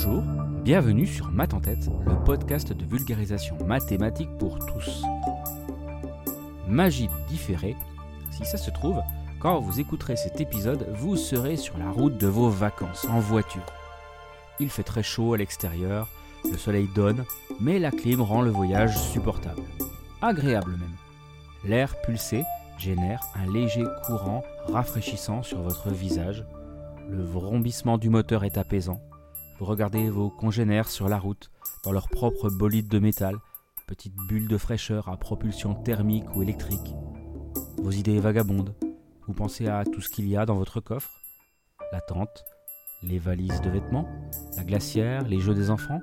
Bonjour, bienvenue sur Math en tête, le podcast de vulgarisation mathématique pour tous. Magie du différé, si ça se trouve, quand vous écouterez cet épisode, vous serez sur la route de vos vacances en voiture. Il fait très chaud à l'extérieur, le soleil donne, mais la clim rend le voyage supportable. Agréable même. L'air pulsé génère un léger courant rafraîchissant sur votre visage. Le vrombissement du moteur est apaisant. Vous regardez vos congénères sur la route, dans leur propre bolide de métal, petites bulles de fraîcheur à propulsion thermique ou électrique. Vos idées vagabondent. Vous pensez à tout ce qu'il y a dans votre coffre la tente, les valises de vêtements, la glacière, les jeux des enfants.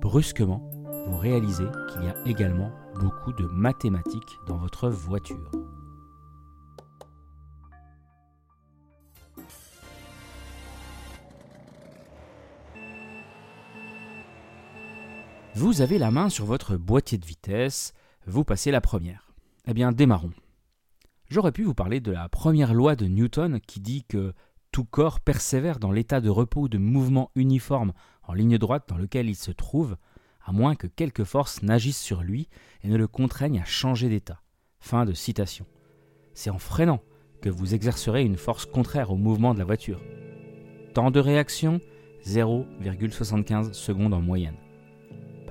Brusquement, vous réalisez qu'il y a également beaucoup de mathématiques dans votre voiture. Vous avez la main sur votre boîtier de vitesse, vous passez la première. Eh bien, démarrons. J'aurais pu vous parler de la première loi de Newton qui dit que tout corps persévère dans l'état de repos ou de mouvement uniforme en ligne droite dans lequel il se trouve, à moins que quelque force n'agisse sur lui et ne le contraigne à changer d'état. Fin de citation. C'est en freinant que vous exercerez une force contraire au mouvement de la voiture. Temps de réaction 0,75 secondes en moyenne.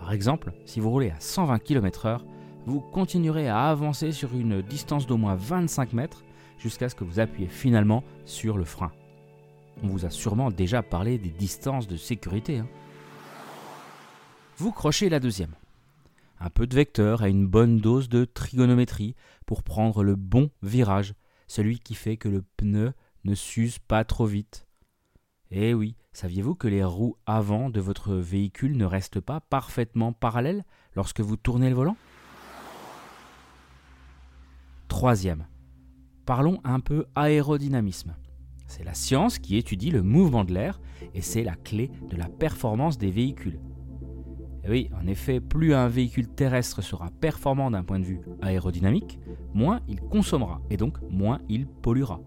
Par exemple, si vous roulez à 120 km/h, vous continuerez à avancer sur une distance d'au moins 25 mètres jusqu'à ce que vous appuyez finalement sur le frein. On vous a sûrement déjà parlé des distances de sécurité. Hein. Vous crochez la deuxième. Un peu de vecteur et une bonne dose de trigonométrie pour prendre le bon virage, celui qui fait que le pneu ne s'use pas trop vite. Eh oui, saviez-vous que les roues avant de votre véhicule ne restent pas parfaitement parallèles lorsque vous tournez le volant? Troisième, parlons un peu aérodynamisme. C'est la science qui étudie le mouvement de l'air et c'est la clé de la performance des véhicules. Et oui, en effet, plus un véhicule terrestre sera performant d'un point de vue aérodynamique, moins il consommera et donc moins il polluera.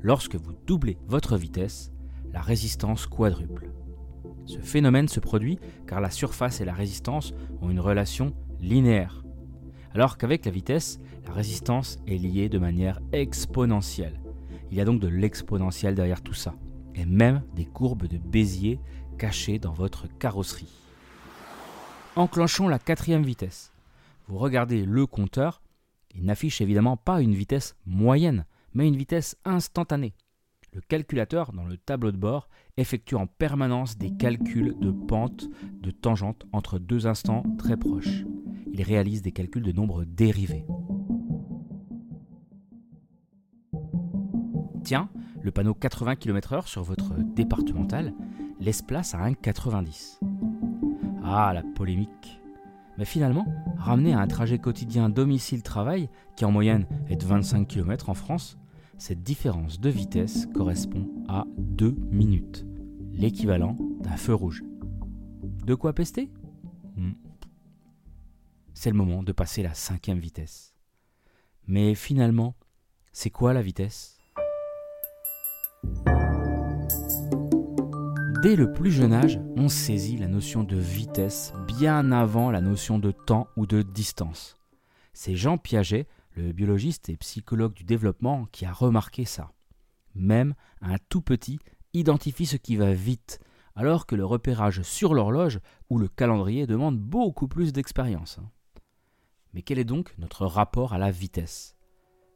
Lorsque vous doublez votre vitesse, la résistance quadruple. Ce phénomène se produit car la surface et la résistance ont une relation linéaire, alors qu'avec la vitesse, la résistance est liée de manière exponentielle. Il y a donc de l'exponentiel derrière tout ça, et même des courbes de Bézier cachées dans votre carrosserie. Enclenchons la quatrième vitesse. Vous regardez le compteur, il n'affiche évidemment pas une vitesse moyenne, mais une vitesse instantanée. Le calculateur, dans le tableau de bord, effectue en permanence des calculs de pente, de tangente entre deux instants très proches. Il réalise des calculs de nombres dérivés. Tiens, le panneau 80 km/h sur votre départemental laisse place à un 90. Ah, la polémique. Mais finalement, ramener à un trajet quotidien domicile-travail, qui en moyenne est de 25 km en France, cette différence de vitesse correspond à 2 minutes, l'équivalent d'un feu rouge. De quoi pester? Hmm. C'est le moment de passer la cinquième vitesse. Mais finalement, c'est quoi la vitesse? Dès le plus jeune âge, on saisit la notion de vitesse bien avant la notion de temps ou de distance. C'est Jean Piaget le biologiste et psychologue du développement qui a remarqué ça. Même un tout petit identifie ce qui va vite, alors que le repérage sur l'horloge ou le calendrier demande beaucoup plus d'expérience. Mais quel est donc notre rapport à la vitesse?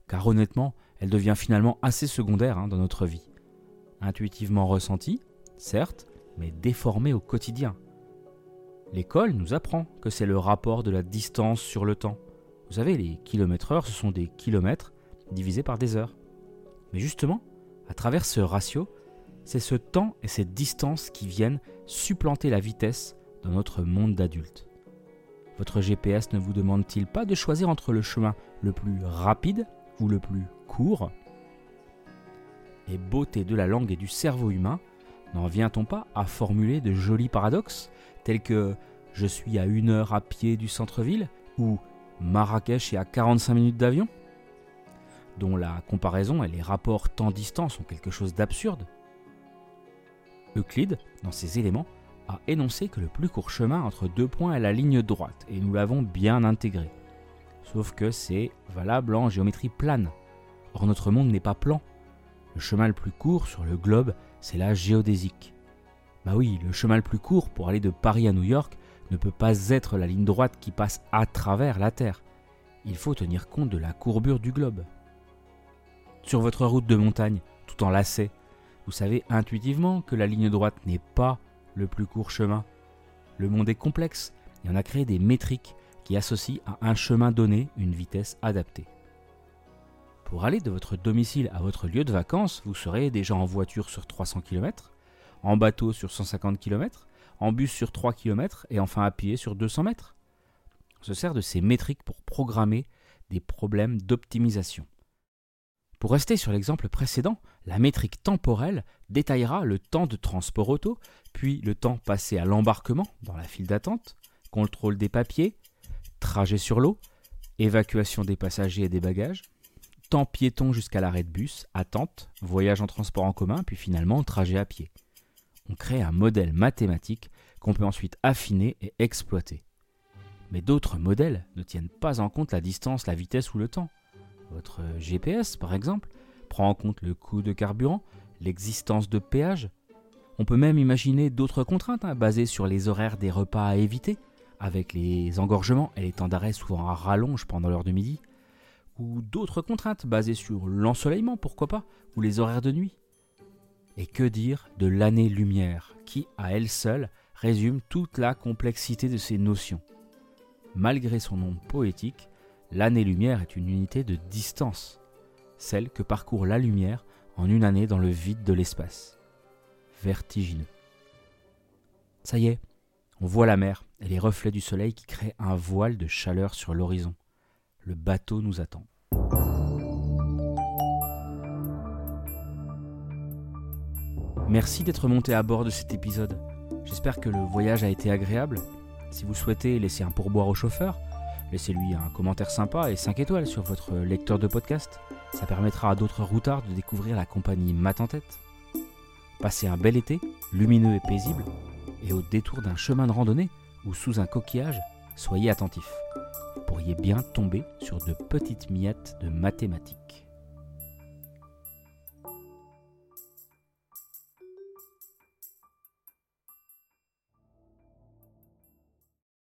Car honnêtement, elle devient finalement assez secondaire hein, dans notre vie. Intuitivement ressentie, certes, mais déformée au quotidien. L'école nous apprend que c'est le rapport de la distance sur le temps. Vous savez, les kilomètres heure, ce sont des kilomètres divisés par des heures. Mais justement, à travers ce ratio, c'est ce temps et cette distance qui viennent supplanter la vitesse dans notre monde d'adulte. Votre GPS ne vous demande-t-il pas de choisir entre le chemin le plus rapide ou le plus court? Et beauté de la langue et du cerveau humain, n'en vient-on pas à formuler de jolis paradoxes tels que je suis à une heure à pied du centre-ville ou Marrakech est à 45 minutes d'avion, dont la comparaison et les rapports temps-distance sont quelque chose d'absurde. Euclide, dans ses éléments, a énoncé que le plus court chemin entre deux points est la ligne droite, et nous l'avons bien intégré. Sauf que c'est valable en géométrie plane. Or notre monde n'est pas plan. Le chemin le plus court sur le globe, c'est la géodésique. Bah oui, le chemin le plus court pour aller de Paris à New York ne peut pas être la ligne droite qui passe à travers la Terre. Il faut tenir compte de la courbure du globe. Sur votre route de montagne, tout en lacet, vous savez intuitivement que la ligne droite n'est pas le plus court chemin. Le monde est complexe et on a créé des métriques qui associent à un chemin donné une vitesse adaptée. Pour aller de votre domicile à votre lieu de vacances, vous serez déjà en voiture sur 300 km, en bateau sur 150 km, en bus sur 3 km et enfin à pied sur 200 mètres. On se sert de ces métriques pour programmer des problèmes d'optimisation. Pour rester sur l'exemple précédent, la métrique temporelle détaillera le temps de transport auto, puis le temps passé à l'embarquement dans la file d'attente, contrôle des papiers, trajet sur l'eau, évacuation des passagers et des bagages, temps piéton jusqu'à l'arrêt de bus, attente, voyage en transport en commun, puis finalement trajet à pied. On crée un modèle mathématique qu'on peut ensuite affiner et exploiter. Mais d'autres modèles ne tiennent pas en compte la distance, la vitesse ou le temps. Votre GPS, par exemple, prend en compte le coût de carburant, l'existence de péage. On peut même imaginer d'autres contraintes hein, basées sur les horaires des repas à éviter, avec les engorgements et les temps d'arrêt souvent à rallonge pendant l'heure de midi, ou d'autres contraintes basées sur l'ensoleillement, pourquoi pas, ou les horaires de nuit. Et que dire de l'année-lumière, qui, à elle seule, résume toute la complexité de ces notions. Malgré son nom poétique, L'année-lumière est une unité de distance, celle que parcourt la lumière en une année dans le vide de l'espace. Vertigineux. Ça y est, on voit la mer et les reflets du soleil qui créent un voile de chaleur sur l'horizon. Le bateau nous attend. Merci d'être monté à bord de cet épisode. J'espère que le voyage a été agréable. Si vous souhaitez laisser un pourboire au chauffeur, Laissez-lui un commentaire sympa et 5 étoiles sur votre lecteur de podcast. Ça permettra à d'autres routards de découvrir la compagnie Mat en tête. Passez un bel été, lumineux et paisible, et au détour d'un chemin de randonnée ou sous un coquillage, soyez attentifs. Vous pourriez bien tomber sur de petites miettes de mathématiques.